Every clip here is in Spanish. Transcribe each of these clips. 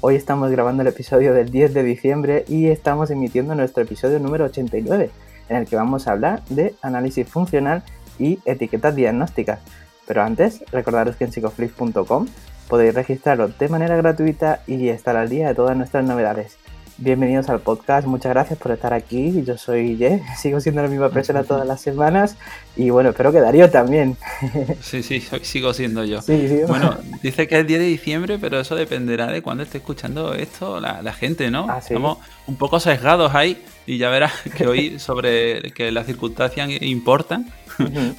Hoy estamos grabando el episodio del 10 de diciembre y estamos emitiendo nuestro episodio número 89, en el que vamos a hablar de análisis funcional y etiquetas diagnósticas. Pero antes, recordaros que en psicoflix.com Podéis registraros de manera gratuita y estar al día de todas nuestras novedades. Bienvenidos al podcast, muchas gracias por estar aquí. Yo soy Ye, sigo siendo la misma persona todas las semanas y bueno, espero que Darío también. Sí, sí, sigo siendo yo. Bueno, dice que es 10 de diciembre, pero eso dependerá de cuándo esté escuchando esto la, gente, ¿no? Ah, Estamos un poco sesgados ahí y ya verás que hoy sobre que las circunstancias importan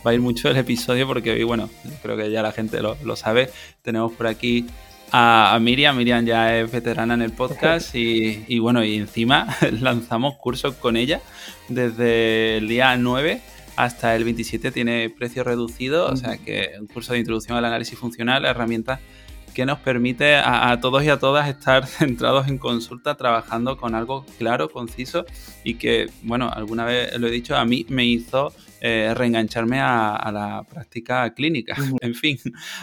va a ir mucho el episodio porque hoy, bueno, creo que ya la gente lo, sabe. Tenemos por aquí a, Miriam. Miriam ya es veterana en el podcast y, bueno, y encima lanzamos cursos con ella desde el día 9 hasta el 27 tiene precio reducido, o sea que un curso de introducción al análisis funcional, herramientas que nos permite a, a, todos y a todas estar centrados en consulta, trabajando con algo claro, conciso y que, bueno, alguna vez lo he dicho, a mí me hizo eh, reengancharme a, la práctica clínica. En fin,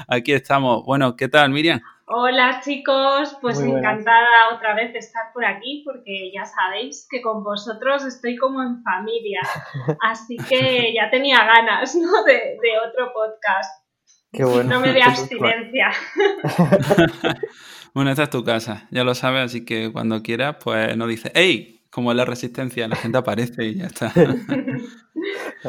aquí estamos. Bueno, ¿qué tal, Miriam? Hola chicos, pues encantada otra vez de estar por aquí porque ya sabéis que con vosotros estoy como en familia, así que ya tenía ganas ¿no? de, otro podcast. Qué bueno. No me dé abstinencia. bueno, esta es tu casa, ya lo sabes, así que cuando quieras, pues nos dice, ¡Ey! Como es la resistencia, la gente aparece y ya está.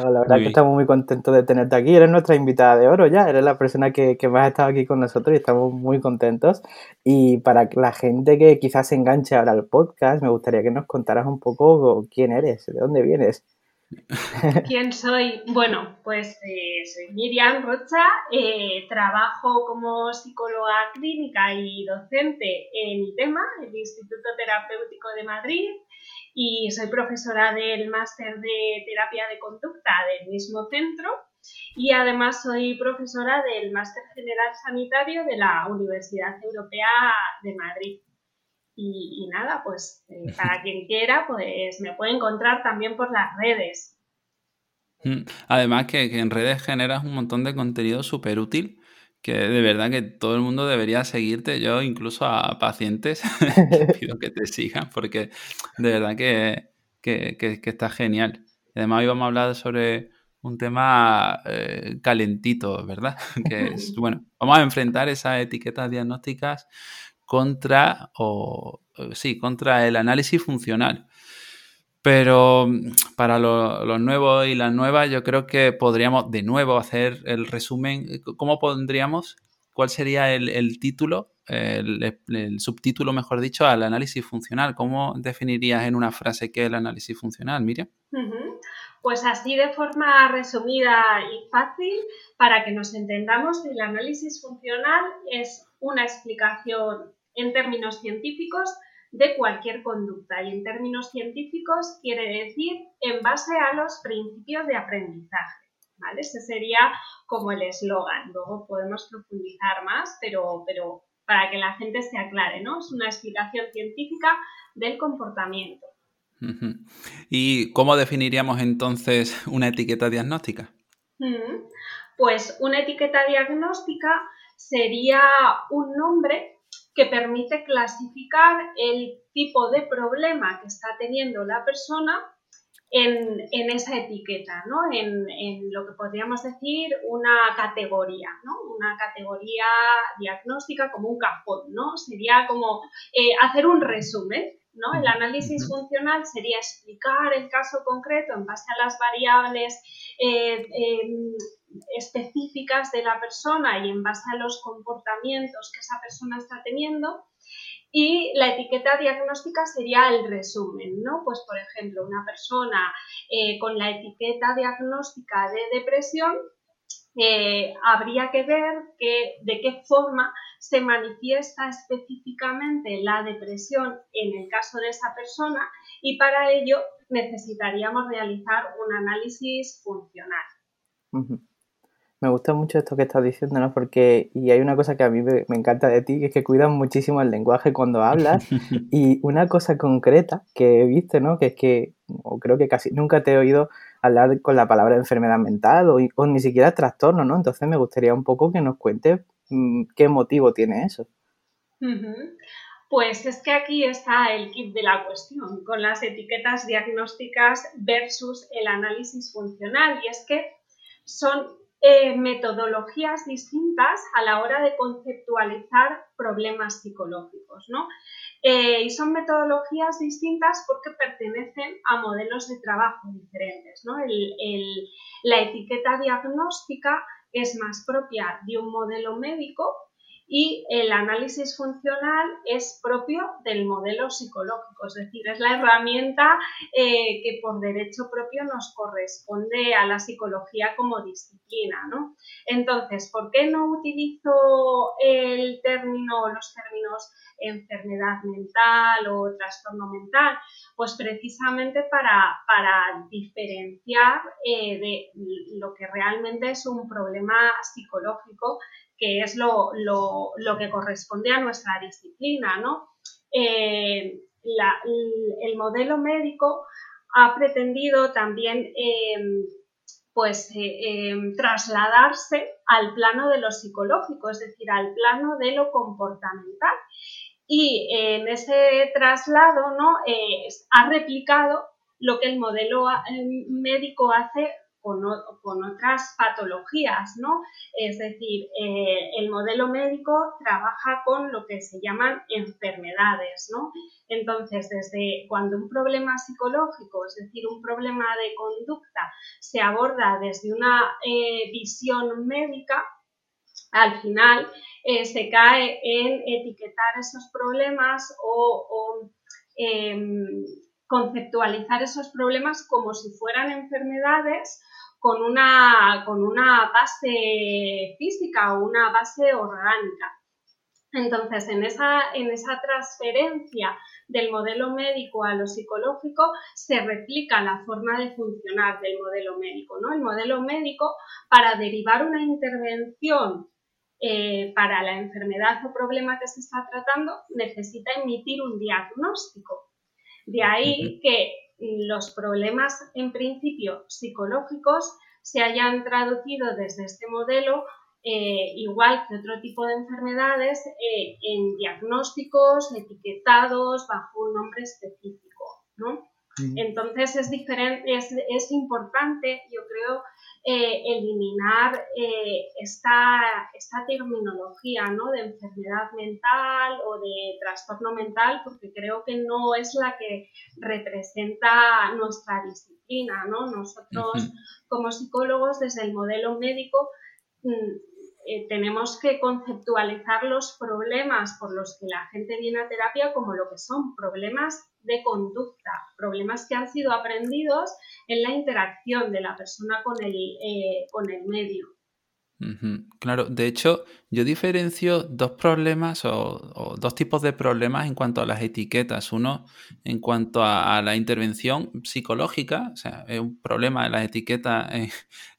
La verdad que estamos muy contentos de tenerte aquí. Eres nuestra invitada de oro ya, eres la persona que, que más ha estado aquí con nosotros y estamos muy contentos. Y para la gente que quizás se enganche ahora al podcast, me gustaría que nos contaras un poco quién eres, de dónde vienes. ¿Quién soy? Bueno, pues eh, soy Miriam Rocha, eh, trabajo como psicóloga clínica y docente en ITEMA, el Instituto Terapéutico de Madrid, y soy profesora del máster de terapia de conducta del mismo centro y además soy profesora del máster general sanitario de la Universidad Europea de Madrid. Y, nada, pues eh, para quien quiera, pues me puede encontrar también por las redes. Mm, además que, que en redes generas un montón de contenido súper útil que de verdad que todo el mundo debería seguirte. Yo incluso a pacientes pido que te sigan porque de verdad que, está genial. además hoy vamos a hablar sobre un tema eh, calentito, ¿verdad? que es, bueno, vamos a enfrentar esas etiquetas diagnósticas contra, o sí, contra el análisis funcional. Pero mm, para los nuevos y las nuevas, yo creo que podríamos de nuevo hacer el resumen. ¿Cómo pondríamos? ¿Cuál sería el, título, el, subtítulo, mejor dicho, al análisis funcional? ¿Cómo definirías en una frase qué es el análisis funcional, Miriam? Pues así de forma resumida y fácil, para que nos entendamos, el análisis funcional es una explicación en términos científicos de cualquier conducta y en términos científicos quiere decir en base a los principios de aprendizaje. ¿vale? Ese sería como el eslogan. Luego podemos profundizar más, pero, pero para que la gente se aclare, ¿no? Es una explicación científica del comportamiento. ¿Y cómo definiríamos entonces una etiqueta diagnóstica? Pues una etiqueta diagnóstica sería un nombre que permite clasificar el tipo de problema que está teniendo la persona en, esa etiqueta, ¿no? En, lo que podríamos decir una categoría, ¿no? Una categoría diagnóstica como un cajón, ¿no? Sería como eh, hacer un resumen, ¿no? El análisis funcional sería explicar el caso concreto en base a las variables eh, em, específicas de la persona y en base a los comportamientos que esa persona está teniendo. Y la etiqueta diagnóstica sería el resumen, ¿no? Pues, por ejemplo, una persona eh, con la etiqueta diagnóstica de depresión eh, habría que ver de qué forma se manifiesta específicamente la depresión en el caso de esa persona y para ello necesitaríamos realizar un análisis funcional. Me gusta mucho esto que estás diciendo, ¿no? Porque, y hay una cosa que a mí me, encanta de ti, que es que cuidas muchísimo el lenguaje cuando hablas. y una cosa concreta que he visto, ¿no? Que es que, o creo que casi nunca te he oído hablar con la palabra enfermedad mental o, ni siquiera trastorno, ¿no? Entonces me gustaría un poco que nos cuentes mm, qué motivo tiene eso. Pues es que aquí está el kit de la cuestión, con las etiquetas diagnósticas versus el análisis funcional. Y es que son eh, metodologías distintas a la hora de conceptualizar problemas psicológicos, ¿no? Eh, y son metodologías distintas porque pertenecen a modelos de trabajo diferentes, ¿no? la etiqueta diagnóstica es más propia de un modelo médico y el análisis funcional es propio del modelo psicológico, es decir, es la herramienta eh, que por derecho propio nos corresponde a la psicología como disciplina. ¿no? Entonces, ¿por qué no utilizo el término o los términos enfermedad mental o trastorno mental? Pues precisamente para, diferenciar eh, de lo que realmente es un problema psicológico que es lo, que corresponde a nuestra disciplina. ¿no? Eh, el modelo médico ha pretendido también em, pues, eh, em, trasladarse al plano de lo psicológico, es decir, al plano de lo comportamental. Y en ese traslado ¿no? Eh, ha replicado lo que el modelo médico hace con, otras patologías, ¿no? Es decir, eh, el modelo médico trabaja con lo que se llaman enfermedades, ¿no? Entonces, desde cuando un problema psicológico, es decir, un problema de conducta, se aborda desde una eh, visión médica, al final eh, se cae en etiquetar esos problemas o em, conceptualizar esos problemas como si fueran enfermedades con una, con una base física o una base orgánica. Entonces, en esa, en esa transferencia del modelo médico a lo psicológico se replica la forma de funcionar del modelo médico. ¿no? El modelo médico, para derivar una intervención eh, para la enfermedad o problema que se está tratando, necesita emitir un diagnóstico. De ahí que los problemas en principio psicológicos se hayan traducido desde este modelo, eh, igual que otro tipo de enfermedades, eh, en diagnósticos etiquetados bajo un nombre específico. Entonces es, diferente, es, es importante, yo creo, eh, eliminar eh, esta, esta, terminología ¿no? de enfermedad mental o de trastorno mental, porque creo que no es la que representa nuestra disciplina. ¿no? Nosotros, como psicólogos, desde el modelo médico, mm, eh, tenemos que conceptualizar los problemas por los que la gente viene a terapia como lo que son problemas de conducta, problemas que han sido aprendidos en la interacción de la persona con el, eh, con el medio. Claro, de hecho, yo diferencio dos problemas o, dos tipos de problemas en cuanto a las etiquetas. Uno, en cuanto a, la intervención psicológica, o sea, es un problema de las etiquetas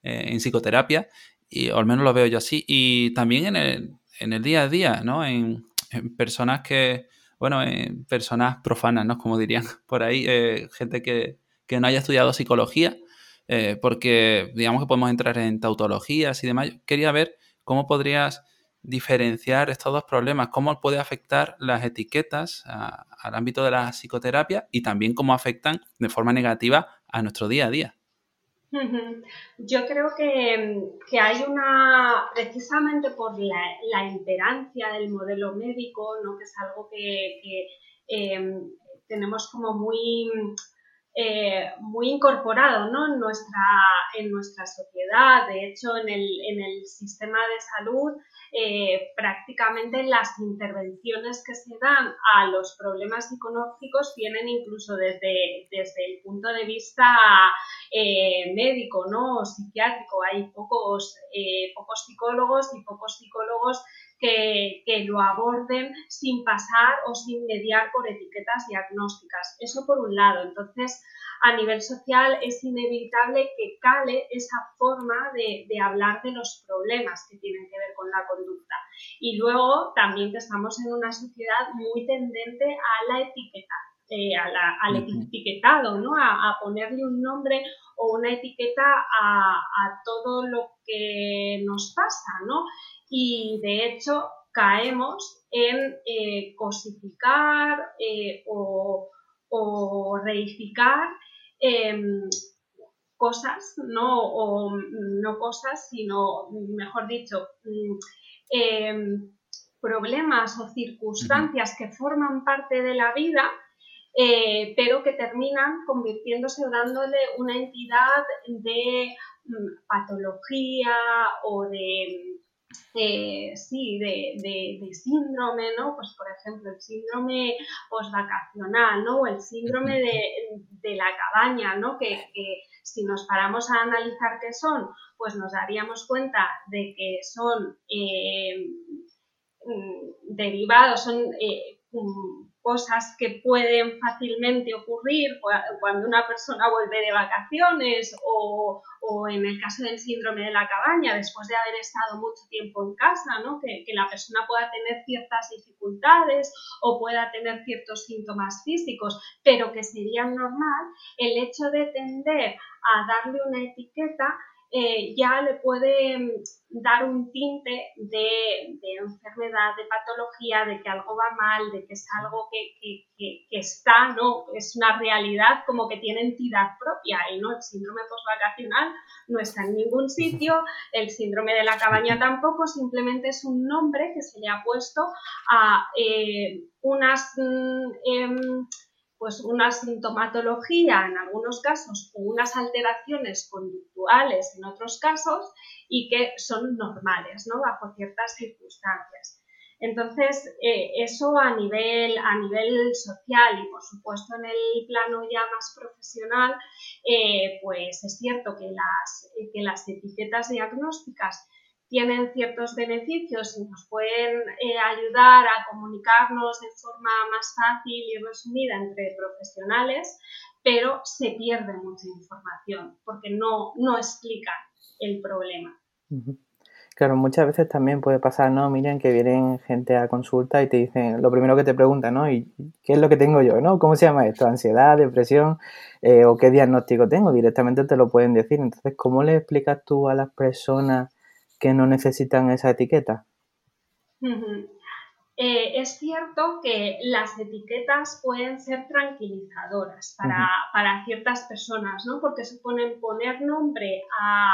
en, psicoterapia, y, o al menos lo veo yo así, y también en el, en el día a día, ¿no? en personas que, bueno, eh, personas profanas, ¿no? Como dirían por ahí, eh, gente que, no haya estudiado psicología, eh, porque digamos que podemos entrar en tautologías y demás. quería ver cómo podrías diferenciar estos dos problemas, cómo puede afectar las etiquetas al ámbito de la psicoterapia y también cómo afectan de forma negativa a nuestro día a día. Yo creo que, hay una, precisamente por la, imperancia del modelo médico, ¿no? que es algo que, em, tenemos como muy, eh, muy incorporado en, nuestra, en nuestra sociedad. De hecho, en el, en el sistema de salud eh, prácticamente las intervenciones que se dan a los problemas psicológicos vienen incluso desde, desde el punto de vista eh, médico ¿no? o psiquiátrico. Hay pocos, eh, pocos psicólogos y pocos psicólogos que, que, lo aborden sin pasar o sin mediar por etiquetas diagnósticas. Eso por un lado. Entonces, a nivel social es inevitable que cale esa forma de, hablar de los problemas que tienen que ver con la conducta. Y luego también que estamos en una sociedad muy tendente a la etiqueta, eh, al etiquetado, ¿no? A, ponerle un nombre o una etiqueta a, todo lo que nos pasa, ¿no? Y de hecho caemos en eh, cosificar eh, o, o reificar Em, cosas, no, o no cosas, sino, mejor dicho, mm, em, problemas o circunstancias que forman parte de la vida, eh, pero que terminan convirtiéndose o dándole una entidad de mm, patología o de eh, sí, de, de, síndrome, ¿no? Pues por ejemplo, el síndrome postvacacional, ¿no? O el síndrome de, la cabaña, ¿no? Que, si nos paramos a analizar qué son, pues nos daríamos cuenta de que son eh, mm, derivados, son eh, cosas que pueden fácilmente ocurrir cuando una persona vuelve de vacaciones o, en el caso del síndrome de la cabaña, después de haber estado mucho tiempo en casa, ¿no? que, la persona pueda tener ciertas dificultades o pueda tener ciertos síntomas físicos, pero que sería normal, el hecho de tender a darle una etiqueta eh, ya le puede mm, dar un tinte de, enfermedad, de patología, de que algo va mal, de que es algo que, está, ¿no? Es una realidad como que tiene entidad propia y no el síndrome postvacacional no está en ningún sitio, el síndrome de la cabaña tampoco, simplemente es un nombre que se le ha puesto a eh, unas mm, em, pues una sintomatología en algunos casos o unas alteraciones conductuales en otros casos y que son normales ¿no? bajo ciertas circunstancias. Entonces, eh, eso a nivel, a nivel social y por supuesto en el plano ya más profesional, eh, pues es cierto que las, que las etiquetas diagnósticas tienen ciertos beneficios y nos pueden eh, ayudar a comunicarnos de forma más fácil y resumida entre profesionales, pero se pierde mucha información porque no, no explican el problema. Claro, muchas veces también puede pasar, ¿no? Miren que vienen gente a consulta y te dicen, lo primero que te preguntan, ¿no? ¿Y qué es lo que tengo yo, ¿no? ¿Cómo se llama esto? ¿Ansiedad, depresión? Eh, ¿O qué diagnóstico tengo? Directamente te lo pueden decir. Entonces, ¿cómo le explicas tú a las personas que no necesitan esa etiqueta? Eh, es cierto que las etiquetas pueden ser tranquilizadoras para, ciertas personas, ¿no? porque suponen poner nombre a,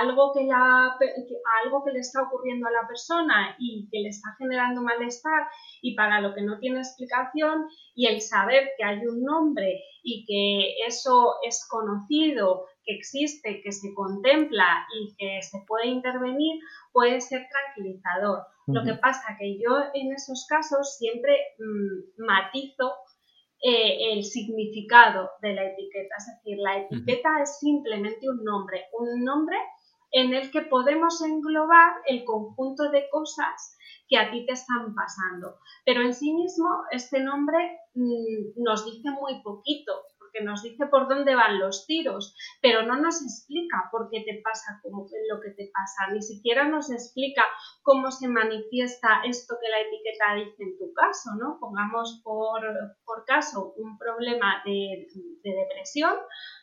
algo que la, a algo que le está ocurriendo a la persona y que le está generando malestar y para lo que no tiene explicación y el saber que hay un nombre y que eso es conocido, que existe, que se contempla y que se puede intervenir, puede ser tranquilizador. Lo que pasa que yo en esos casos siempre mm, matizo eh, el significado de la etiqueta. Es decir, la etiqueta es simplemente un nombre, un nombre en el que podemos englobar el conjunto de cosas que a ti te están pasando. Pero en sí mismo este nombre mm, nos dice muy poquito porque nos dice por dónde van los tiros, pero no nos explica por qué te pasa lo que te pasa, ni siquiera nos explica cómo se manifiesta esto que la etiqueta dice en tu caso, ¿no? Pongamos por, caso un problema de, depresión,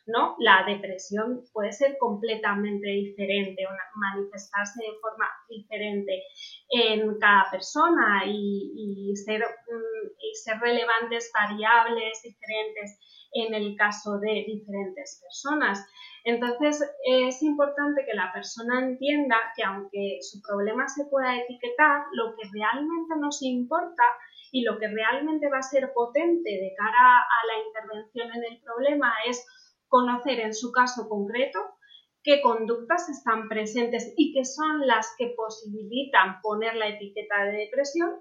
¿no? La depresión puede ser completamente diferente, manifestarse de forma diferente en cada persona y, y ser relevantes variables diferentes en el caso de diferentes personas. Entonces, es importante que la persona entienda que aunque su problema se pueda etiquetar, lo que realmente nos importa y lo que realmente va a ser potente de cara a la intervención en el problema es conocer en su caso concreto qué conductas están presentes y qué son las que posibilitan poner la etiqueta de depresión,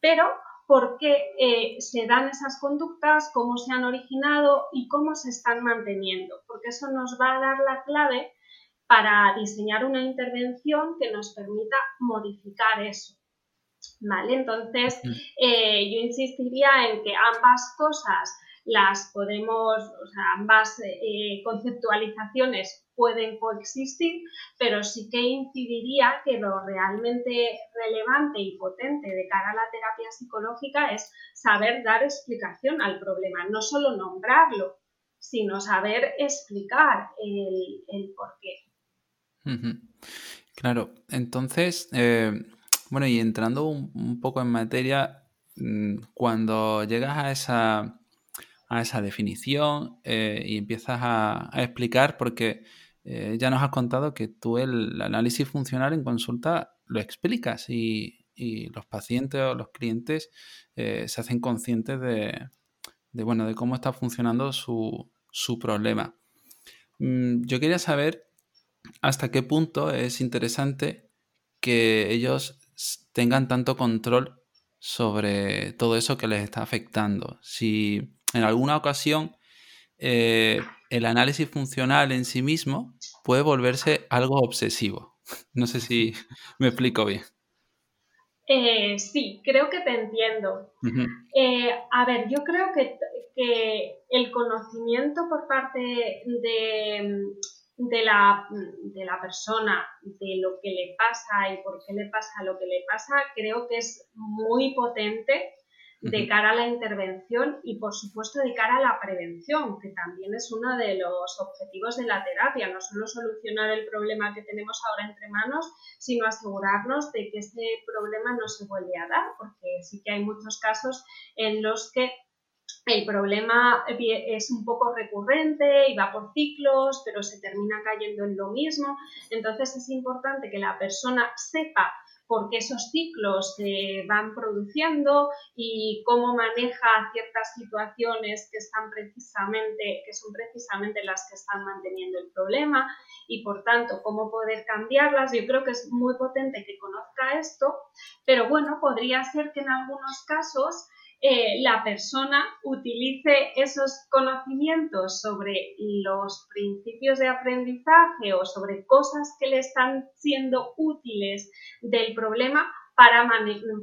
pero por qué eh, se dan esas conductas, cómo se han originado y cómo se están manteniendo, porque eso nos va a dar la clave para diseñar una intervención que nos permita modificar eso. ¿Vale? Entonces, mm. eh, yo insistiría en que ambas cosas las podemos, o sea, ambas eh, conceptualizaciones pueden coexistir, pero sí que incidiría que lo realmente relevante y potente de cara a la terapia psicológica es saber dar explicación al problema, no solo nombrarlo, sino saber explicar el, el. Claro, entonces, eh, bueno, y entrando un, poco en materia, mm, cuando llegas a esa, a esa definición eh, y empiezas a, explicar, porque eh, ya nos has contado que tú el análisis funcional en consulta lo explicas y, los pacientes o los clientes se hacen conscientes de, bueno, de cómo está funcionando su, su problema. Mm, yo quería saber hasta qué punto es interesante que ellos tengan tanto control sobre todo eso que les está afectando. Si en alguna ocasión eh, el análisis funcional en sí mismo puede volverse algo obsesivo. No sé si me explico bien. Eh, sí, creo que te entiendo. Eh, a ver, yo creo que, el conocimiento por parte de, de la, de la persona, de lo que le pasa y por qué le pasa lo que le pasa, creo que es muy potente de cara a la intervención y por supuesto de cara a la prevención, que también es uno de los objetivos de la terapia, no solo solucionar el problema que tenemos ahora entre manos, sino asegurarnos de que ese problema no se vuelve a dar, porque sí que hay muchos casos en los que el problema es un poco recurrente y va por ciclos, pero se termina cayendo en lo mismo. Entonces es importante que la persona sepa por qué esos ciclos se van produciendo y cómo maneja ciertas situaciones que están precisamente, que son precisamente las que están manteniendo el problema y por tanto cómo poder cambiarlas. Yo creo que es muy potente que conozca esto, pero bueno, podría ser que en algunos casos eh, la persona utilice esos conocimientos sobre los principios de aprendizaje o sobre cosas que le están siendo útiles del problema para,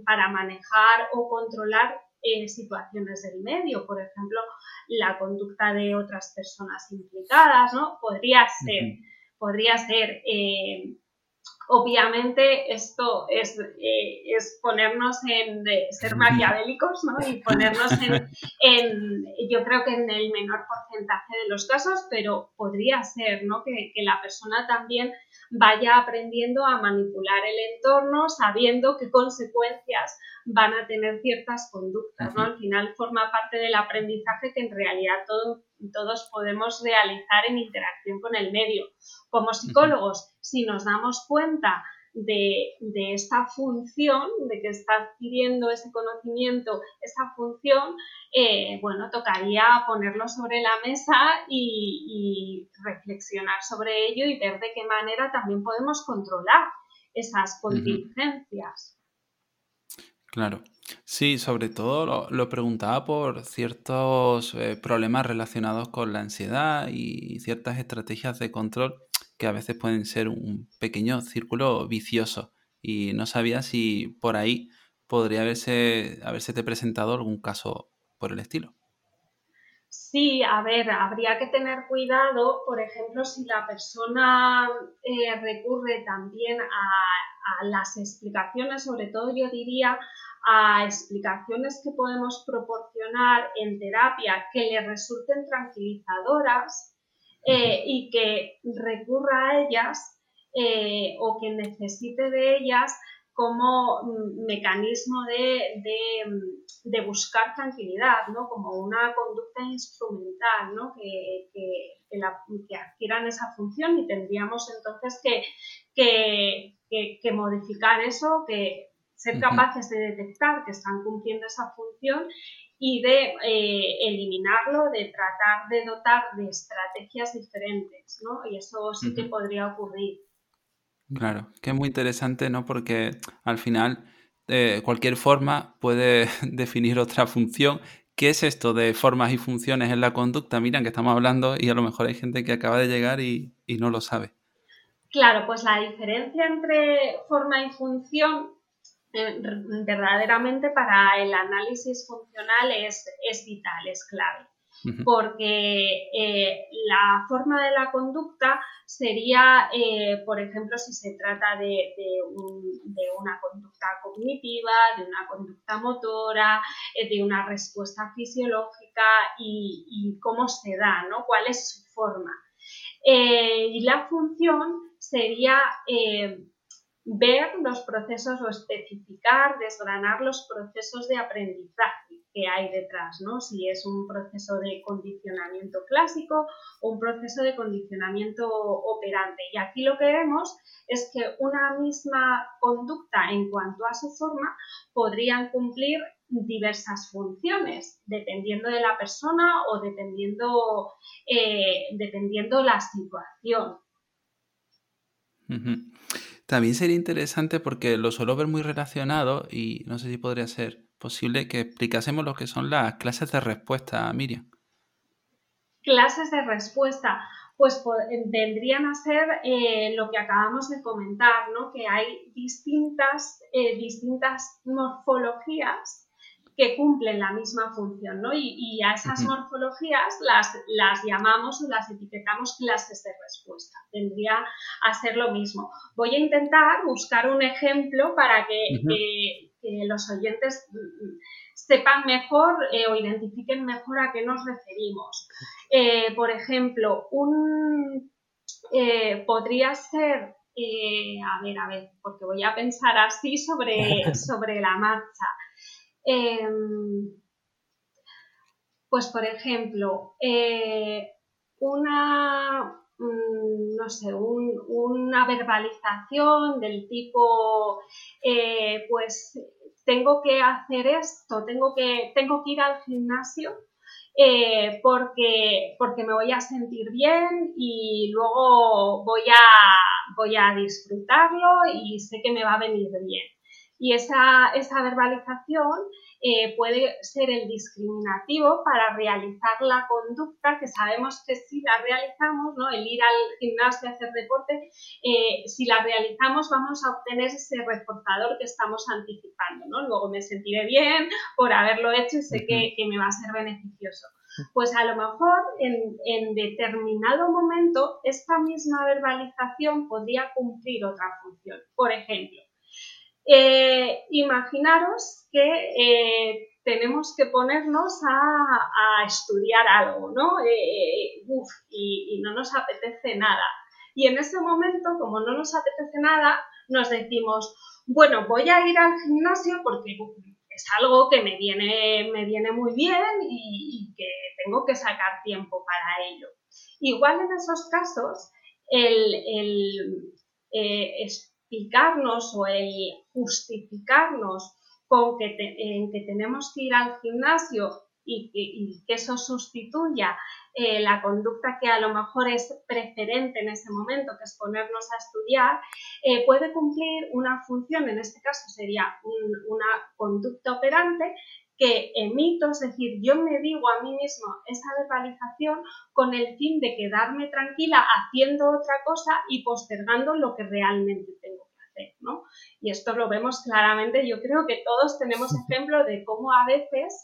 para manejar o controlar eh, situaciones del medio, por ejemplo, la conducta de otras personas implicadas, ¿no? Podría ser, podría ser eh, obviamente esto es, eh, es ponernos en ser maquiavélicos ¿no? y ponernos en, yo creo que en el menor porcentaje de los casos, pero podría ser ¿no? que, que la persona también vaya aprendiendo a manipular el entorno sabiendo qué consecuencias van a tener ciertas conductas. ¿no? Al final forma parte del aprendizaje que en realidad todos podemos realizar en interacción con el medio. Como psicólogos, si nos damos cuenta de, esta función, de que está adquiriendo ese conocimiento, esa función, eh, bueno, tocaría ponerlo sobre la mesa y, reflexionar sobre ello y ver de qué manera también podemos controlar esas contingencias. Claro. Sí, sobre todo lo, preguntaba por ciertos eh, problemas relacionados con la ansiedad y ciertas estrategias de control que a veces pueden ser un pequeño círculo vicioso. Y no sabía si por ahí podría haberse, haberse presentado algún caso por el estilo. Sí, a ver, habría que tener cuidado, por ejemplo, si la persona eh, recurre también a, las explicaciones, sobre todo yo diría a explicaciones que podemos proporcionar en terapia que le resulten tranquilizadoras eh, y que recurra a ellas eh, o que necesite de ellas como mm, mecanismo de, de, buscar tranquilidad, ¿no? como una conducta instrumental ¿no? que, que, que, adquieran esa función y tendríamos entonces que, que modificar eso, que ser capaces de detectar que están cumpliendo esa función y de eh, eliminarlo, de tratar de dotar de estrategias diferentes, ¿no? Y eso sí que podría ocurrir. Claro, que es muy interesante, ¿no? Porque al final eh, cualquier forma puede definir otra función. ¿Qué es esto de formas y funciones en la conducta? Miran que estamos hablando y a lo mejor hay gente que acaba de llegar y, no lo sabe. Claro, pues la diferencia entre forma y función verdaderamente para el análisis funcional es, es vital, es clave porque eh, la forma de la conducta sería, eh, por ejemplo, si se trata de, una conducta cognitiva, de una conducta motora, eh, de una respuesta fisiológica y, cómo se da, ¿no? ¿Cuál es su forma? y la función sería ver los procesos o especificar, desgranar los procesos de aprendizaje que hay detrás, ¿no? Si es un proceso de condicionamiento clásico o un proceso de condicionamiento operante. Y aquí lo que vemos es que una misma conducta en cuanto a su forma podrían cumplir diversas funciones, dependiendo de la persona o dependiendo, eh, dependiendo la situación. También sería interesante porque lo suelo ver muy relacionado y no sé si podría ser posible que explicásemos lo que son las clases de respuesta, Miriam. Clases de respuesta, pues vendrían a ser eh, lo que acabamos de comentar, ¿no? que hay distintas, eh, distintas morfologías que cumplen la misma función, ¿no? Y, a esas morfologías las, las llamamos o las etiquetamos clases de respuesta. Tendría a ser lo mismo. Voy a intentar buscar un ejemplo para que, los oyentes mm, sepan mejor eh, o identifiquen mejor a qué nos referimos. Eh, por ejemplo, un, eh, podría ser, a ver, a ver, porque voy a pensar así sobre, sobre la marcha. Em, pues, por ejemplo, eh, una, mm, no sé, una verbalización del tipo, eh, pues tengo que hacer esto, tengo que, tengo que ir al gimnasio eh, porque, porque me voy a sentir bien y luego voy a, voy a disfrutarlo y sé que me va a venir bien. Y esa, esa verbalización eh, puede ser el discriminativo para realizar la conducta que sabemos que si la realizamos, ¿no? el ir al gimnasio a hacer deporte, eh, si la realizamos vamos a obtener ese reforzador que estamos anticipando. ¿no? Luego me sentiré bien por haberlo hecho y sé que, que me va a ser beneficioso. Pues a lo mejor en, en, determinado momento esta misma verbalización podría cumplir otra función. Por ejemplo, eh, imaginaros que eh, tenemos que ponernos a, estudiar algo, ¿no? Eh, y, no nos apetece nada. Y en ese momento, como no nos apetece nada, nos decimos, bueno, voy a ir al gimnasio porque es algo que me viene, muy bien y, que tengo que sacar tiempo para ello. Igual en esos casos, el, el o el justificarnos con que, en que tenemos que ir al gimnasio y, que eso sustituya eh, la conducta que a lo mejor es preferente en ese momento, que es ponernos a estudiar, eh, puede cumplir una función, en este caso sería una conducta operante que emito, es decir, yo me digo a mí mismo esa verbalización con el fin de quedarme tranquila haciendo otra cosa y postergando lo que realmente tengo hacer, ¿no? Y esto lo vemos claramente, yo creo que todos tenemos ejemplo de cómo a veces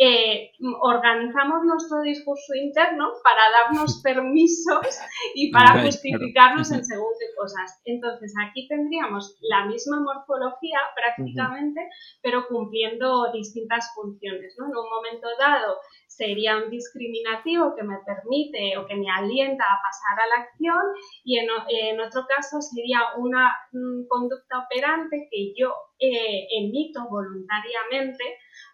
eh, organizamos nuestro discurso interno para darnos permisos y para justificarnos en según qué cosas. Entonces, aquí tendríamos la misma morfología prácticamente, pero cumpliendo distintas funciones. ¿no? En un momento dado sería un discriminativo que me permite o que me alienta a pasar a la acción y en, otro caso sería una conducta operante que yo eh, emito voluntariamente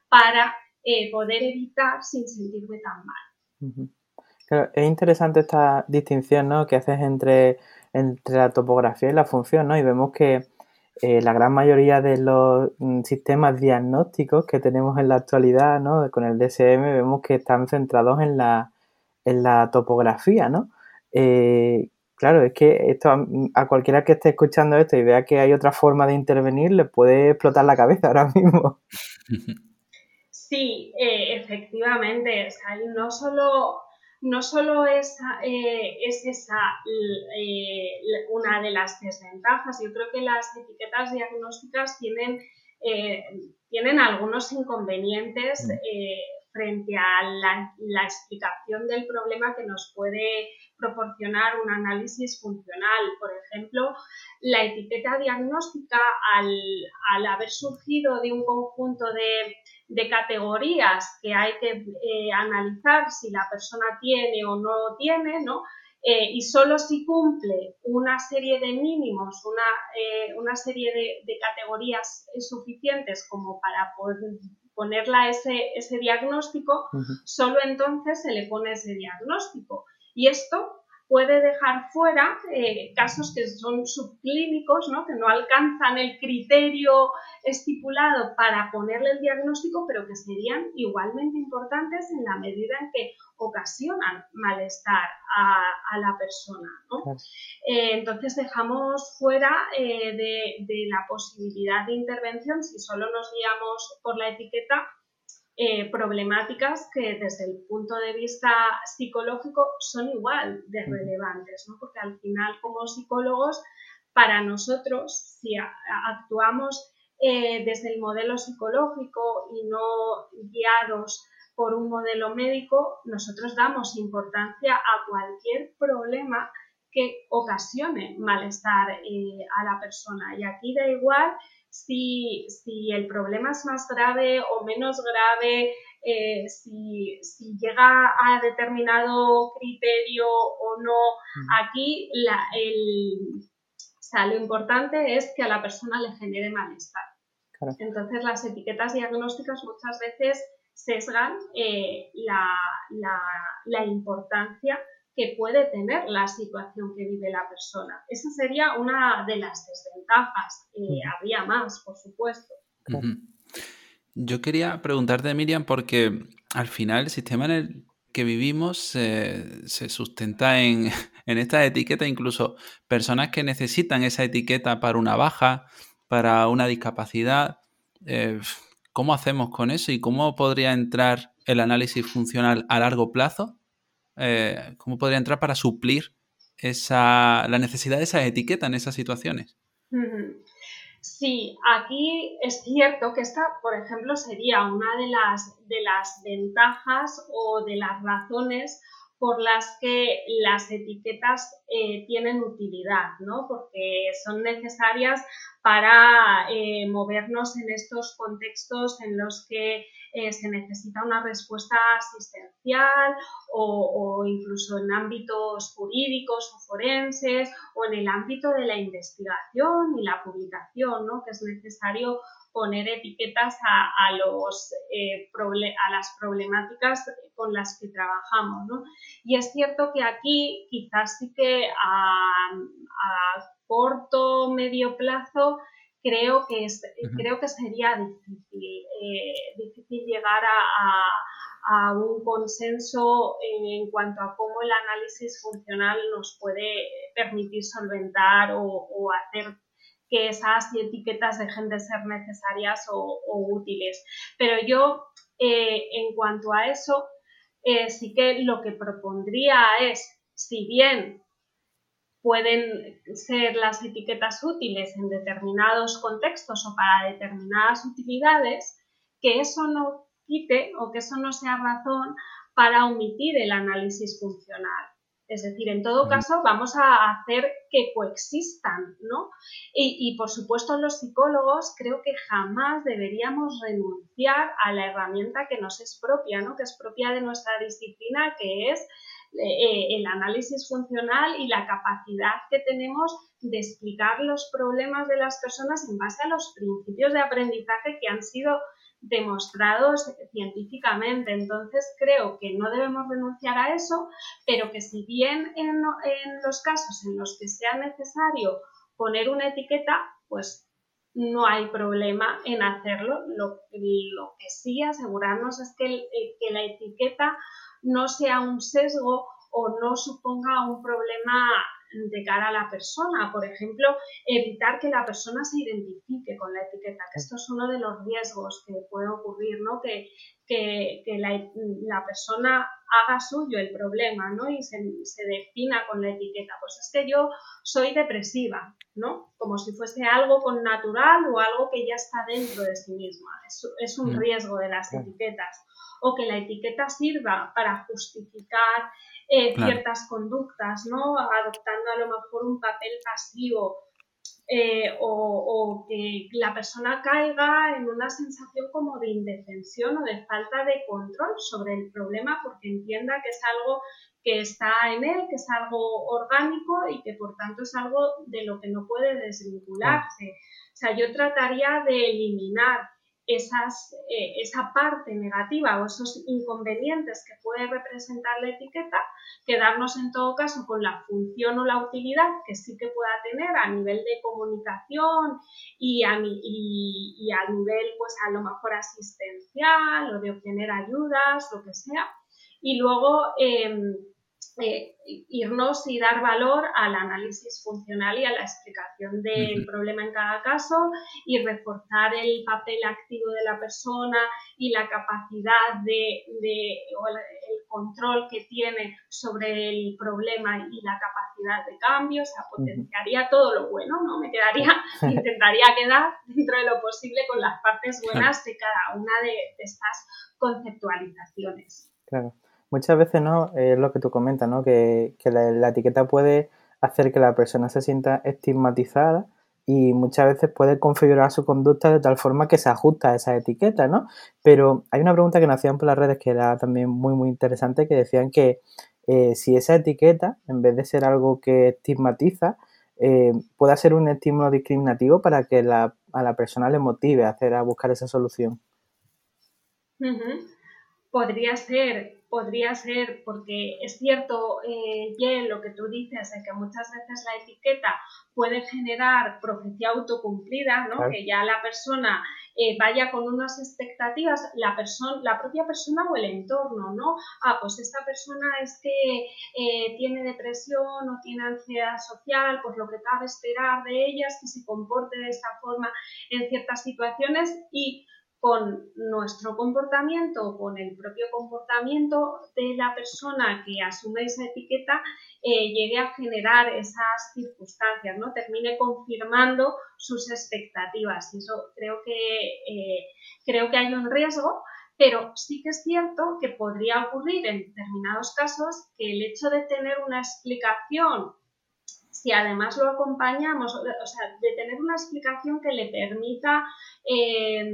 para eh, poder evitar sin sentirme tan mal. es interesante esta distinción ¿no? que haces entre, entre la topografía y la función, ¿no? Y vemos que eh, la gran mayoría de los mm, sistemas diagnósticos que tenemos en la actualidad, ¿no? Con el DSM vemos que están centrados en la, en la topografía, ¿no? Claro, es que esto a, cualquiera que esté escuchando esto y vea que hay otra forma de intervenir, le puede explotar la cabeza ahora mismo. Sí, eh, efectivamente. no solo no solo es, eh, es esa eh, una de las desventajas, yo creo que las etiquetas diagnósticas tienen, eh, tienen algunos inconvenientes mm. Frente a la, explicación del problema que nos puede proporcionar un análisis funcional. Por ejemplo, la etiqueta diagnóstica, al, haber surgido de un conjunto de de categorías que hay que eh, analizar si la persona tiene o no tiene, ¿no? Eh, y solo si cumple una serie de mínimos, una, eh, una serie de, categorías suficientes como para poder ponerla ese, ese diagnóstico, solo entonces se le pone ese diagnóstico. Y esto puede dejar fuera eh, casos que son subclínicos, ¿no? que no alcanzan el criterio estipulado para ponerle el diagnóstico, pero que serían igualmente importantes en la medida en que ocasionan malestar a, la persona. Eh, entonces dejamos fuera eh, de, de la posibilidad de intervención, si solo nos guiamos por la etiqueta, eh, problemáticas que desde el punto de vista psicológico son igual de relevantes, ¿no? porque al final como psicólogos, para nosotros, si actuamos eh, desde el modelo psicológico y no guiados por un modelo médico, nosotros damos importancia a cualquier problema que ocasione malestar eh, a la persona. Y aquí da igual si, si el problema es más grave o menos grave, eh, si, si, llega a determinado criterio o no. Aquí la, el, lo importante es que a la persona le genere malestar. Entonces las etiquetas diagnósticas muchas veces sesgan eh, la, la, la importancia que puede tener la situación que vive la persona. Esa sería una de las desventajas. Eh, habría más, por supuesto. Yo quería preguntarte, Miriam, porque al final el sistema en el que vivimos se sustenta en, en esta etiqueta, incluso personas que necesitan esa etiqueta para una baja, para una discapacidad. Eh, ¿Cómo hacemos con eso y cómo podría entrar el análisis funcional a largo plazo eh, cómo podría entrar para suplir esa, la necesidad de esa etiqueta en esas situaciones. Sí, aquí es cierto que esta, por ejemplo, sería una de las, de las ventajas o de las razones por las que las etiquetas eh, tienen utilidad, ¿no? porque son necesarias para eh, movernos en estos contextos en los que eh, se necesita una respuesta asistencial o, incluso en ámbitos jurídicos o forenses o en el ámbito de la investigación y la publicación, ¿no? que es necesario poner etiquetas a, eh, las problemáticas con las que trabajamos. ¿no? Y es cierto que aquí quizás sí que a, a corto, medio plazo, creo que, es, creo que sería difícil, eh, difícil llegar a, un consenso en, cuanto a cómo el análisis funcional nos puede permitir solventar o, hacer que esas etiquetas dejen de ser necesarias o, útiles. Pero yo, eh, en cuanto a eso, eh, sí que lo que propondría es, si bien pueden ser las etiquetas útiles en determinados contextos o para determinadas utilidades, que eso no quite o que eso no sea razón para omitir el análisis funcional. Es decir, en todo caso, vamos a hacer que coexistan, ¿no? Y, por supuesto, los psicólogos creo que jamás deberíamos renunciar a la herramienta que nos es propia, ¿no? Que es propia de nuestra disciplina, que es eh, el análisis funcional y la capacidad que tenemos de explicar los problemas de las personas en base a los principios de aprendizaje que han sido demostrados científicamente. Entonces creo que no debemos renunciar a eso, pero que si bien en, los casos en los que sea necesario poner una etiqueta, pues no hay problema en hacerlo. Lo, que sí asegurarnos es que, que la etiqueta no sea un sesgo o no suponga un problema de cara a la persona. Por ejemplo, evitar que la persona se identifique con la etiqueta, que esto es uno de los riesgos que puede ocurrir, ¿no? Que, que, la, persona haga suyo el problema, ¿no? Y se, defina con la etiqueta. Pues es que yo soy depresiva, ¿no? Como si fuese algo con natural o algo que ya está dentro de sí misma. Es, un mm. riesgo de las etiquetas. O que la etiqueta sirva para justificar eh, ciertas conductas, ¿no? Adoptando a lo mejor un papel pasivo eh, o, que la persona caiga en una sensación como de indefensión o de falta de control sobre el problema porque entienda que es algo que está en él, que es algo orgánico y que por tanto es algo de lo que no puede desvincularse. O sea, yo trataría de eliminar eh, esa parte negativa o esos inconvenientes que puede representar la etiqueta, quedarnos en todo caso con la función o la utilidad que sí que pueda tener a nivel de comunicación y a, y, a nivel pues a lo mejor asistencial o de obtener ayudas, lo que sea. Y luego em, eh, irnos y dar valor al análisis funcional y a la explicación del problema en cada caso y reforzar el papel activo de la persona y la capacidad de, o el, control que tiene sobre el problema y la capacidad de cambio, o sea, potenciaría todo lo bueno, ¿no? Me quedaría, intentaría quedar dentro de lo posible con las partes buenas de cada una de, de estas conceptualizaciones. Claro muchas veces no es lo que tú comentas, ¿no? Que, la, etiqueta puede hacer que la persona se sienta estigmatizada y muchas veces puede configurar su conducta de tal forma que se ajusta a esa etiqueta, ¿no? Pero hay una pregunta que nos hacían por las redes que era también muy, muy interesante, que decían que eh, si esa etiqueta, en vez de ser algo que estigmatiza, eh, puede ser un estímulo discriminativo para que a la persona le motive a hacer a buscar esa solución. Podría ser podría ser, porque es cierto, eh, lo que tú dices, de que muchas veces la etiqueta puede generar profecía autocumplida, ¿no? que ya la persona eh, vaya con unas expectativas, la, la propia persona o el entorno, ¿no? Ah, pues esta persona es que eh, tiene depresión o tiene ansiedad social, pues lo que cabe esperar de ella es que se comporte de esa forma en ciertas situaciones y con nuestro comportamiento, con el propio comportamiento de la persona que asume esa etiqueta, eh, llegue a generar esas circunstancias, ¿no? Termine confirmando sus expectativas. Y eso creo que, eh, creo que hay un riesgo, pero sí que es cierto que podría ocurrir en determinados casos que el hecho de tener una explicación si además lo acompañamos, o sea, de tener una explicación que le permita eh,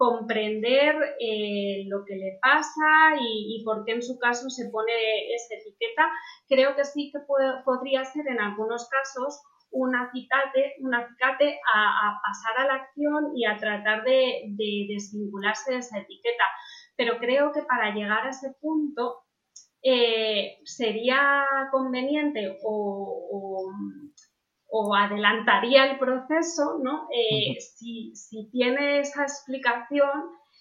comprender eh, lo que le pasa y, por qué en su caso se pone esa etiqueta, creo que sí que podría ser en algunos casos un acicate, acicate a, pasar a la acción y a tratar de, desvincularse de esa etiqueta. Pero creo que para llegar a ese punto eh, sería conveniente o adelantaría el proceso, ¿no? Eh, si, tiene esa explicación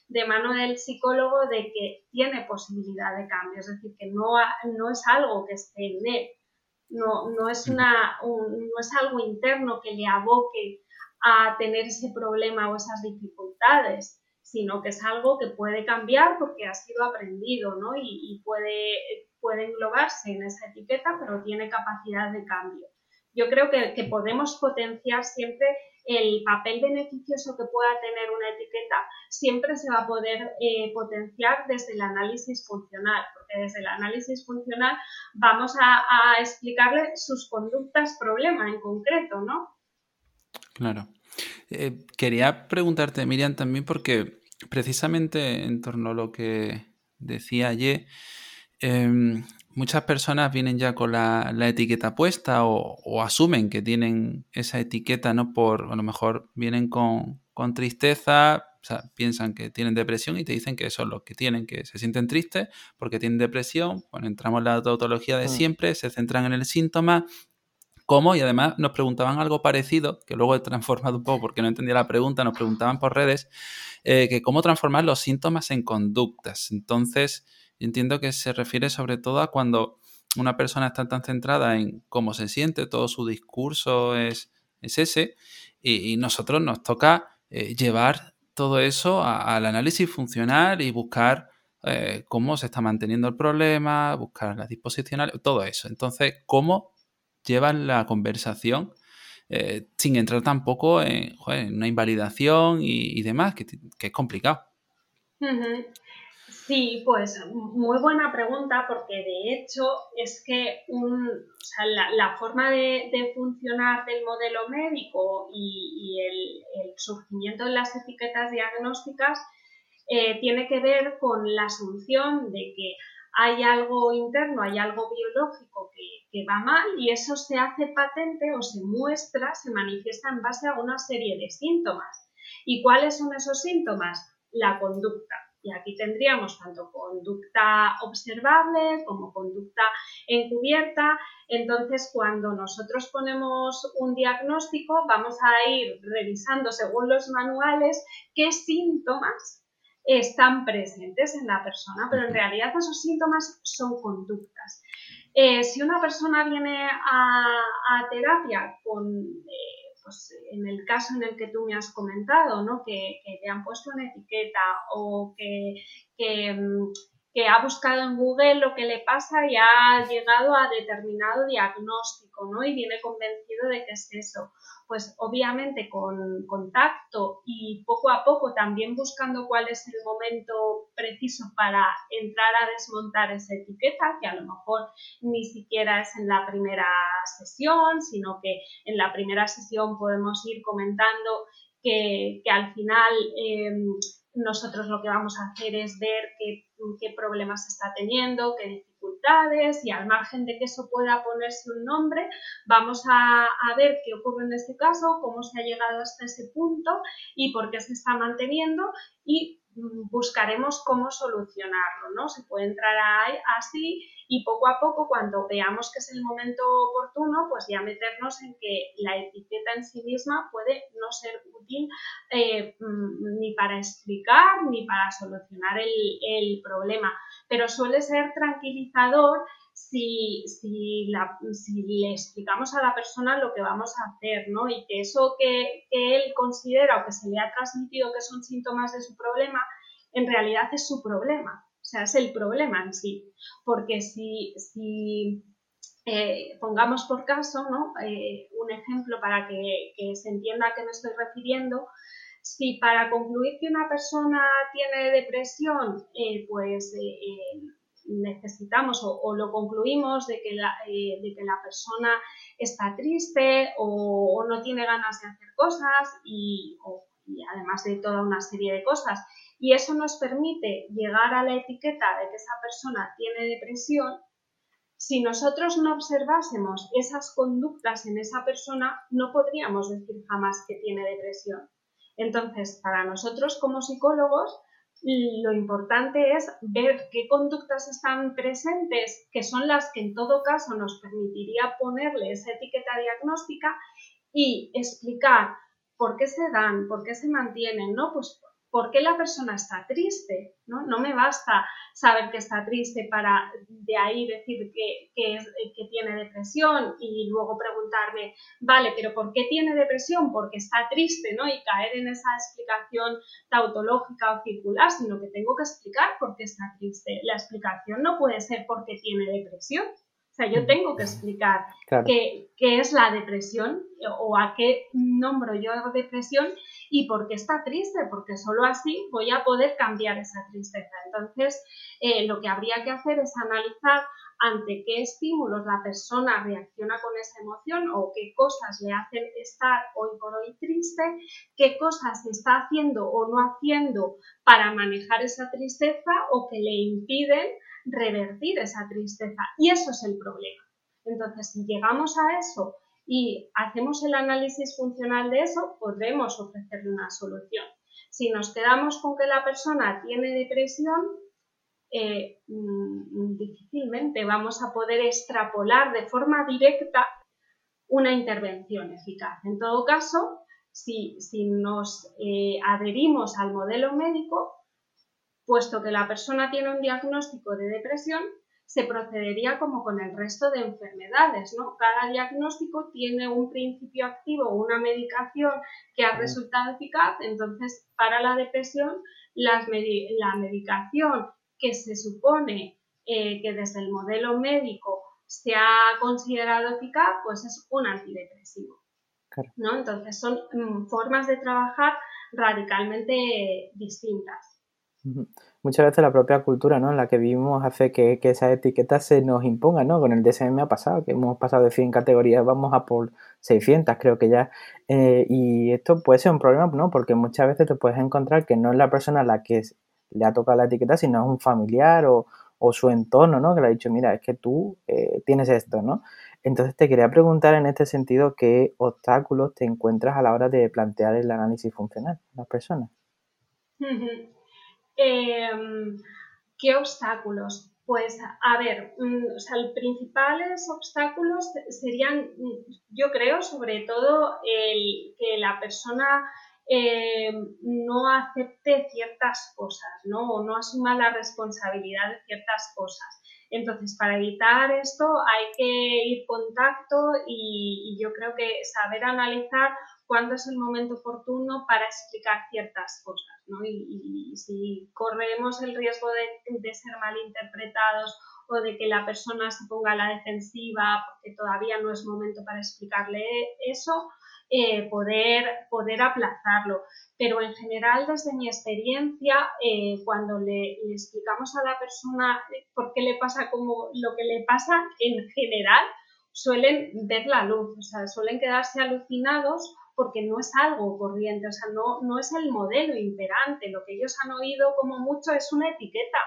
de mano del psicólogo de que tiene posibilidad de cambio, es decir, que no, no es algo que esté en él, no, no, es una, no es algo interno que le aboque a tener ese problema o esas dificultades, sino que es algo que puede cambiar porque ha sido aprendido ¿no? y, y puede, puede englobarse en esa etiqueta, pero tiene capacidad de cambio yo creo que, podemos potenciar siempre el papel beneficioso que pueda tener una etiqueta, siempre se va a poder eh, potenciar desde el análisis funcional, porque desde el análisis funcional vamos a, explicarle sus conductas problema en concreto, ¿no? Claro. Eh, quería preguntarte, Miriam, también porque precisamente en torno a lo que decía ayer, em, muchas personas vienen ya con la, etiqueta puesta o, asumen que tienen esa etiqueta, ¿no? Por, a lo mejor vienen con, tristeza, o sea, piensan que tienen depresión y te dicen que eso es lo que tienen, que se sienten tristes porque tienen depresión. Bueno, entramos en la tautología de mm. siempre, se centran en el síntoma, cómo, y además nos preguntaban algo parecido, que luego he transformado un poco porque no entendía la pregunta, nos preguntaban por redes, eh, que cómo transformar los síntomas en conductas. Entonces, entiendo que se refiere sobre todo a cuando una persona está tan centrada en cómo se siente, todo su discurso es, es ese, y, nosotros nos toca eh, llevar todo eso al análisis funcional y buscar eh, cómo se está manteniendo el problema, buscar las disposicionales, todo eso. Entonces, cómo llevan la conversación eh, sin entrar tampoco en, una invalidación y, demás, que, es complicado. Sí, pues muy buena pregunta porque de hecho es que la, forma de, funcionar del modelo médico y, el, surgimiento de las etiquetas diagnósticas eh, tiene que ver con la asunción de que hay algo interno, hay algo biológico que, que, va mal y eso se hace patente o se muestra, se manifiesta en base a una serie de síntomas. ¿Y cuáles son esos síntomas? La conducta. Y aquí tendríamos tanto conducta observable como conducta encubierta. Entonces, cuando nosotros ponemos un diagnóstico, vamos a ir revisando según los manuales qué síntomas están presentes en la persona, pero en realidad esos síntomas son conductas. Eh, si una persona viene a, terapia con, eh, pues, en el caso en el que tú me has comentado, ¿no? que, te han puesto una etiqueta o que, que, mm, que ha buscado en Google lo que le pasa y ha llegado a determinado diagnóstico, ¿no? Y viene convencido de que es eso pues obviamente con contacto y poco a poco también buscando cuál es el momento preciso para entrar a desmontar esa etiqueta, que a lo mejor ni siquiera es en la primera sesión, sino que en la primera sesión podemos ir comentando que, al final em, nosotros lo que vamos a hacer es ver qué, qué problemas está teniendo, qué y al margen de que eso pueda ponerse un nombre, vamos a, ver qué ocurre en este caso, cómo se ha llegado hasta ese punto y por qué se está manteniendo y buscaremos cómo solucionarlo, ¿no? Se puede entrar así y poco a poco cuando veamos que es el momento oportuno, pues ya meternos en que la etiqueta en sí misma puede no ser útil eh, mm, ni para explicar ni para solucionar el, el problema pero suele ser tranquilizador si, si, le explicamos a la persona lo que vamos a hacer, ¿no? Y que eso que, él considera o que se le ha transmitido que son síntomas de su problema, en realidad es su problema, o sea, es el problema en sí. Porque si, si eh, pongamos por caso, ¿no? Eh, un ejemplo para que, se entienda a qué me estoy refiriendo, si para concluir que una persona tiene depresión, eh, pues necesitamos o, lo concluimos de que, la, de que, la, persona está triste o, no tiene ganas de hacer cosas y, además de toda una serie de cosas. Y eso nos permite llegar a la etiqueta de que esa persona tiene depresión. Si nosotros no observásemos esas conductas en esa persona, no podríamos decir jamás que tiene depresión. Entonces, para nosotros como psicólogos, lo importante es ver qué conductas están presentes, que son las que en todo caso nos permitiría ponerle esa etiqueta diagnóstica y explicar por qué se dan, por qué se mantienen, ¿no? Pues por qué la persona está triste, ¿no? No me basta saber que está triste para de ahí decir que, que, tiene depresión y luego preguntarme, vale, pero ¿por qué tiene depresión? Porque está triste, ¿no? Y caer en esa explicación tautológica o circular, sino que tengo que explicar por qué está triste. La explicación no puede ser porque tiene depresión. O sea, yo tengo que explicar qué, qué, es la depresión o a qué nombro yo depresión y por qué está triste, porque solo así voy a poder cambiar esa tristeza. Entonces, eh, lo que habría que hacer es analizar ante qué estímulos la persona reacciona con esa emoción o qué cosas le hacen estar hoy por hoy triste, qué cosas está haciendo o no haciendo para manejar esa tristeza o que le impiden revertir esa tristeza. Y eso es el problema. Entonces, si llegamos a eso y hacemos el análisis funcional de eso, podremos ofrecerle una solución. Si nos quedamos con que la persona tiene depresión, eh, mm, difícilmente vamos a poder extrapolar de forma directa una intervención eficaz. En todo caso, si, nos eh, adherimos al modelo médico, puesto que la persona tiene un diagnóstico de depresión, se procedería como con el resto de enfermedades, ¿no? Cada diagnóstico tiene un principio activo una medicación que ha resultado eficaz, entonces para la depresión la medicación que se supone eh, que desde el modelo médico se ha considerado eficaz, pues es un antidepresivo. ¿no? Entonces son mm, formas de trabajar radicalmente distintas. Muchas veces la propia cultura ¿no? en la que vivimos hace que, que esas se nos impongan, ¿no? Con el DSM ha pasado, que hemos pasado de 100 categorías, vamos a por 600 creo que ya. Eh, y esto puede ser un problema, ¿no? Porque muchas veces te puedes encontrar que no es la persona a la que le ha tocado la etiqueta, sino es un familiar o, o su entorno, ¿no? Que le ha dicho, mira, es que tú eh, tienes esto, ¿no? Entonces te quería preguntar en este sentido qué obstáculos te encuentras a la hora de plantear el análisis funcional a las personas. Em, ¿Qué obstáculos? Pues a ver, mm, los principales obstáculos serían, mm, yo creo, sobre todo el que la persona eh, no acepte ciertas cosas, ¿no? O no asuma la responsabilidad de ciertas cosas. Entonces, para evitar esto hay que ir contacto y, yo creo que saber analizar cuándo es el momento oportuno para explicar ciertas cosas, ¿no? Y, si corremos el riesgo de, de ser malinterpretados o de que la persona se ponga a la defensiva porque todavía no es momento para explicarle eso, eh, poder, poder aplazarlo. Pero en general, desde mi experiencia, eh, cuando le, explicamos a la persona por qué le pasa como lo que le pasa, en general suelen ver la luz, o sea, suelen quedarse alucinados porque no es algo corriente, o sea, no, no es el modelo imperante, lo que ellos han oído como mucho es una etiqueta,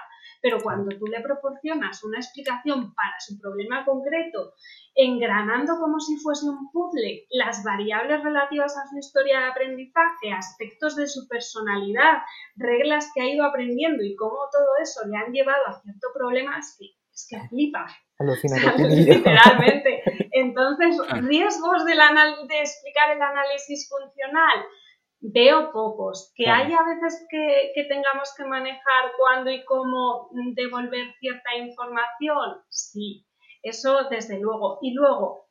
pero cuando tú le proporcionas una explicación para su problema concreto engranando como si fuese un puzzle las variables relativas a su historia de aprendizaje, aspectos de su personalidad, reglas que ha ido aprendiendo y cómo todo eso le han llevado a cierto problema, es que, es que flipa. literalmente. Entonces, riesgos de, de explicar el análisis funcional, veo pocos. Que haya veces que, que, tengamos que manejar cuándo y cómo devolver cierta información, sí. Eso desde luego. Y luego,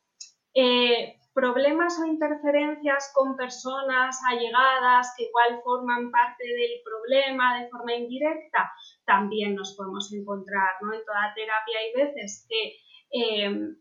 eh, problemas o interferencias con personas allegadas que igual forman parte del problema de forma indirecta, también nos podemos encontrar. ¿no? En toda terapia hay veces que em,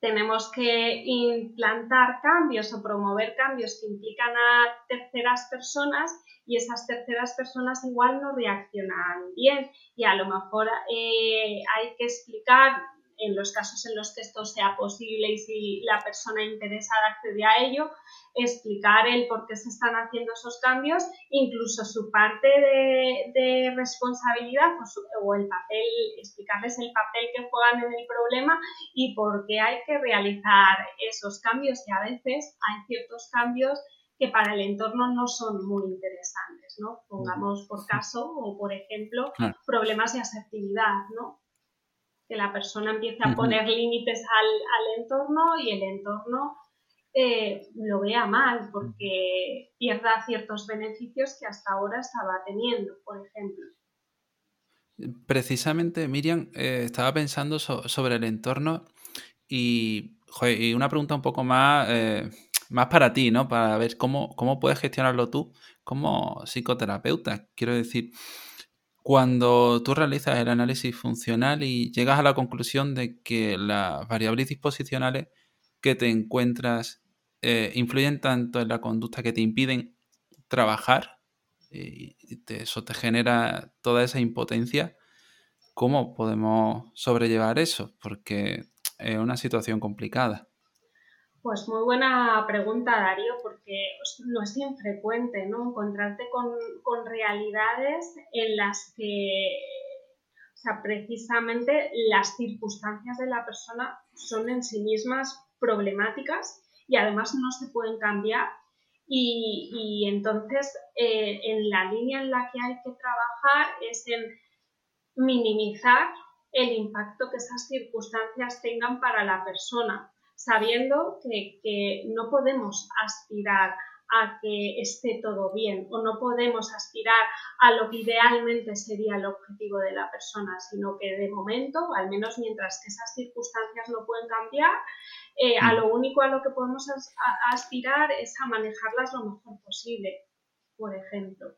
tenemos que implantar cambios o promover cambios que implican a terceras personas y esas terceras personas igual no reaccionan bien y a lo mejor eh, hay que explicar en los casos en los que esto sea posible y si la persona interesada accede a ello, explicar el por qué se están haciendo esos cambios, incluso su parte de, responsabilidad o, el papel, explicarles el papel que juegan en el problema y por qué hay que realizar esos cambios y a veces hay ciertos cambios que para el entorno no son muy interesantes, ¿no? Pongamos por caso o por ejemplo problemas de asertividad, ¿no? Que la persona empiece a poner límites al, entorno y el entorno eh, lo vea mal porque pierda ciertos beneficios que hasta ahora estaba teniendo, por ejemplo. Precisamente, Miriam, eh, estaba pensando sobre el entorno y, una pregunta un poco más, eh, más para ti, ¿no? Para ver cómo, cómo puedes gestionarlo tú como psicoterapeuta. Quiero decir, cuando tú realizas el análisis funcional y llegas a la conclusión de que las variables disposicionales que te encuentras eh, influyen tanto en la conducta que te impiden trabajar y eso te genera toda esa impotencia, ¿cómo podemos sobrellevar eso? Porque es una situación complicada. Pues muy buena pregunta, Darío, porque no es infrecuente ¿no? encontrarte con, realidades en las que, o sea, precisamente las circunstancias de la persona son en sí mismas problemáticas y además no se pueden cambiar. Y, entonces, eh, en la línea en la que hay que trabajar es en minimizar el impacto que esas circunstancias tengan para la persona sabiendo que, no podemos aspirar a que esté todo bien o no podemos aspirar a lo que idealmente sería el objetivo de la persona, sino que de momento, al menos mientras que esas circunstancias no pueden cambiar, eh, a mm. lo único a lo que podemos aspirar es a manejarlas lo mejor posible, por ejemplo.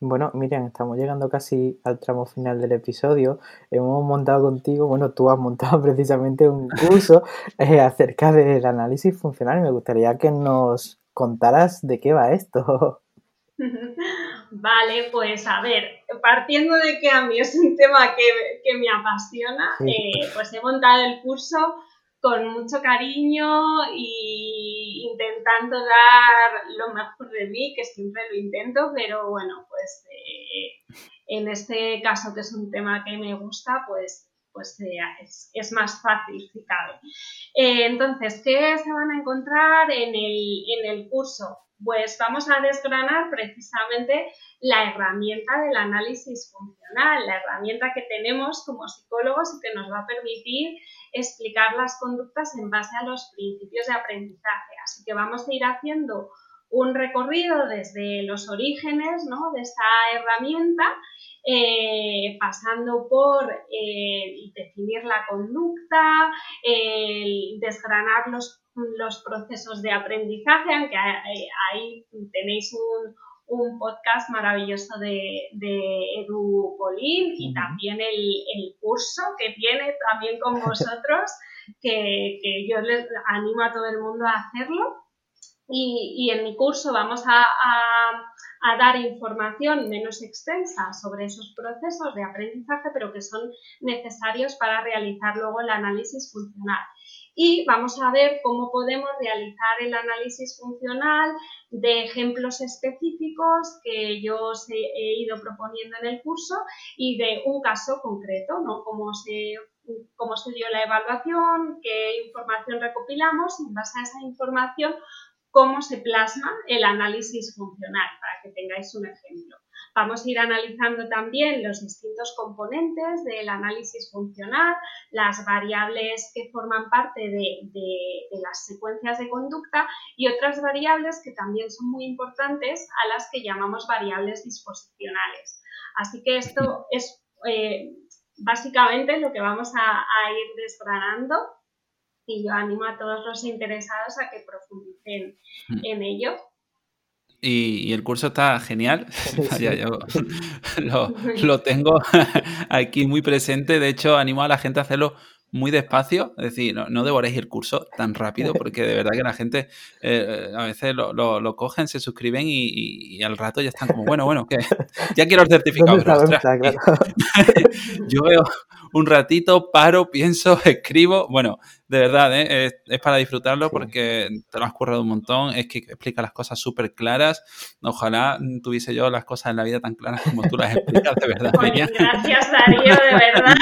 Bueno, Miriam, estamos llegando casi al tramo final del episodio. Hemos montado contigo, bueno, tú has montado precisamente un curso eh, acerca del análisis funcional y me gustaría que nos contaras de qué va esto. Vale, pues a ver, partiendo de que a mí es un tema que, me apasiona, eh, pues he montado el curso con mucho cariño y intentando dar lo mejor de mí, que siempre lo intento, pero bueno, pues eh, en este caso que es un tema que me gusta, pues, pues eh, es, más fácil si cabe. Eh, entonces, ¿qué se van a encontrar en el, en el curso? Pues vamos a desgranar precisamente la herramienta del análisis funcional, la herramienta que tenemos como psicólogos y que nos va a permitir explicar las conductas en base a los principios de aprendizaje. Así que vamos a ir haciendo un recorrido desde los orígenes ¿no? de esta herramienta, eh, pasando por eh, definir la conducta, desgranar los, los, procesos de aprendizaje, aunque ahí tenéis un, un podcast maravilloso de, Edu Colín y también el, curso que tiene también con vosotros, que, yo les animo a todo el mundo a hacerlo. Y, en mi curso vamos a, a, dar información menos extensa sobre esos procesos de aprendizaje, pero que son necesarios para realizar luego el análisis funcional y vamos a ver cómo podemos realizar el análisis funcional de ejemplos específicos que yo os he, ido proponiendo en el curso y de un caso concreto, ¿no? Cómo se, cómo se dio la evaluación, qué información recopilamos y en base a esa información cómo se plasma el análisis funcional, para que tengáis un ejemplo. Vamos a ir analizando también los distintos componentes del análisis funcional, las variables que forman parte de, las secuencias de conducta y otras variables que también son muy importantes a las que llamamos variables disposicionales. Así que esto es eh, básicamente lo que vamos a, ir desgranando y yo animo a todos los interesados a que profundicen mm. en ello. Y, el curso está genial. yo lo, lo, tengo aquí muy presente. De hecho, animo a la gente a hacerlo muy despacio, es decir, no, no, devoréis el curso tan rápido, porque de verdad que la gente eh, a veces lo, lo, cogen, se suscriben y, al rato ya están como, bueno, bueno, que ya quiero el certificado. Yo veo un ratito, paro, pienso, escribo, bueno, de verdad, ¿eh? es, para disfrutarlo porque te lo has currado un montón, es que explica las cosas súper claras, ojalá tuviese yo las cosas en la vida tan claras como tú las explicas, de verdad. gracias Darío, de verdad.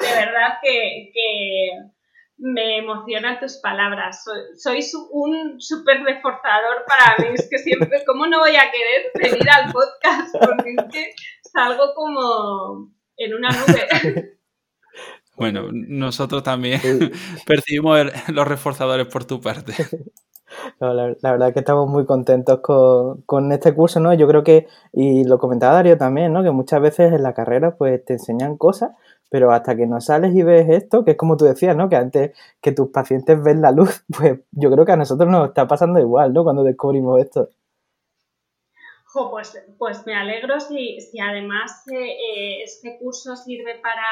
De verdad que, me emocionan tus palabras. sois un súper reforzador para mí. Es que siempre, ¿cómo no voy a querer venir al podcast? Porque es que salgo como en una nube. Bueno, nosotros también percibimos los reforzadores por tu parte. la, verdad es que estamos muy contentos con, con, este curso, ¿no? Yo creo que, y lo comentaba Darío también, ¿no? Que muchas veces en la carrera pues te enseñan cosas pero hasta que no sales y ves esto, que es como tú decías, ¿no? Que antes que tus pacientes ven la luz, pues yo creo que a nosotros nos está pasando igual, ¿no? Cuando descubrimos esto. pues, pues me alegro si, si además eh, eh, este curso sirve para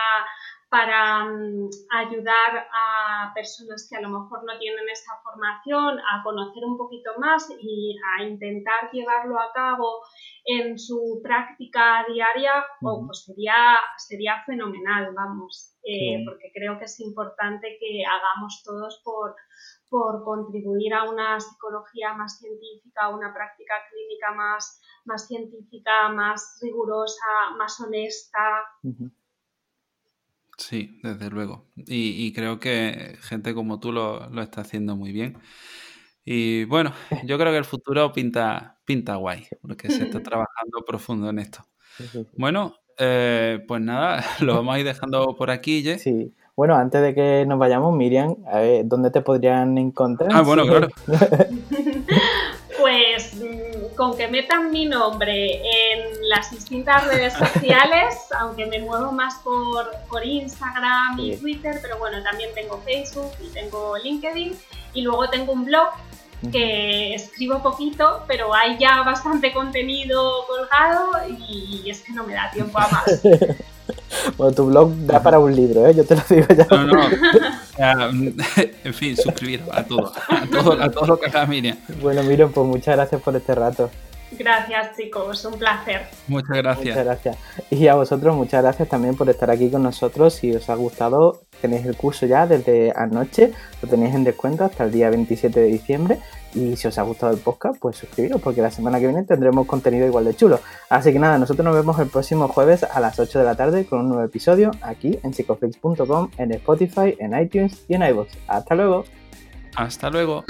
para mm, ayudar a personas que a lo mejor no tienen esta formación a conocer un poquito más y a intentar llevarlo a cabo en su práctica diaria, pues sería, sería fenomenal, vamos, eh, porque creo que es importante que hagamos todos por, por contribuir a una psicología más científica, a una práctica clínica más, más científica, más rigurosa, más honesta. Sí, desde luego. Y, creo que gente como tú lo, está haciendo muy bien. Y bueno, yo creo que el futuro pinta, pinta guay, porque se está trabajando profundo en esto. Bueno, eh, pues nada, lo vamos a ir dejando por aquí, ¿ye? Sí, Bueno, antes de que nos vayamos, Miriam, a ver, ¿dónde te podrían encontrar? Ah, bueno, claro. pues mm, con que metan mi nombre en las distintas redes sociales, aunque me muevo más por, por Instagram y Twitter, pero bueno, también tengo Facebook y tengo LinkedIn y luego tengo un blog que escribo poquito, pero hay ya bastante contenido colgado y es que no me da tiempo a más. Bueno, tu blog da para un libro, ¿eh? Yo te lo digo ya. No, no. en fin, suscribiros a todo, a todo, a todo lo que haga Miriam. Bueno, Miriam, pues muchas gracias por este rato. Gracias, chicos, un placer. Muchas gracias. Muchas gracias. Y a vosotros, muchas gracias también por estar aquí con nosotros. Si os ha gustado, tenéis el curso ya desde anoche, lo tenéis en descuento hasta el día 27 de diciembre. Y si os ha gustado el podcast, pues suscribiros, porque la semana que viene tendremos contenido igual de chulo. Así que nada, nosotros nos vemos el próximo jueves a las 8 de la tarde con un nuevo episodio aquí en psicoflix.com, en Spotify, en iTunes y en iVoox. Hasta luego. Hasta luego.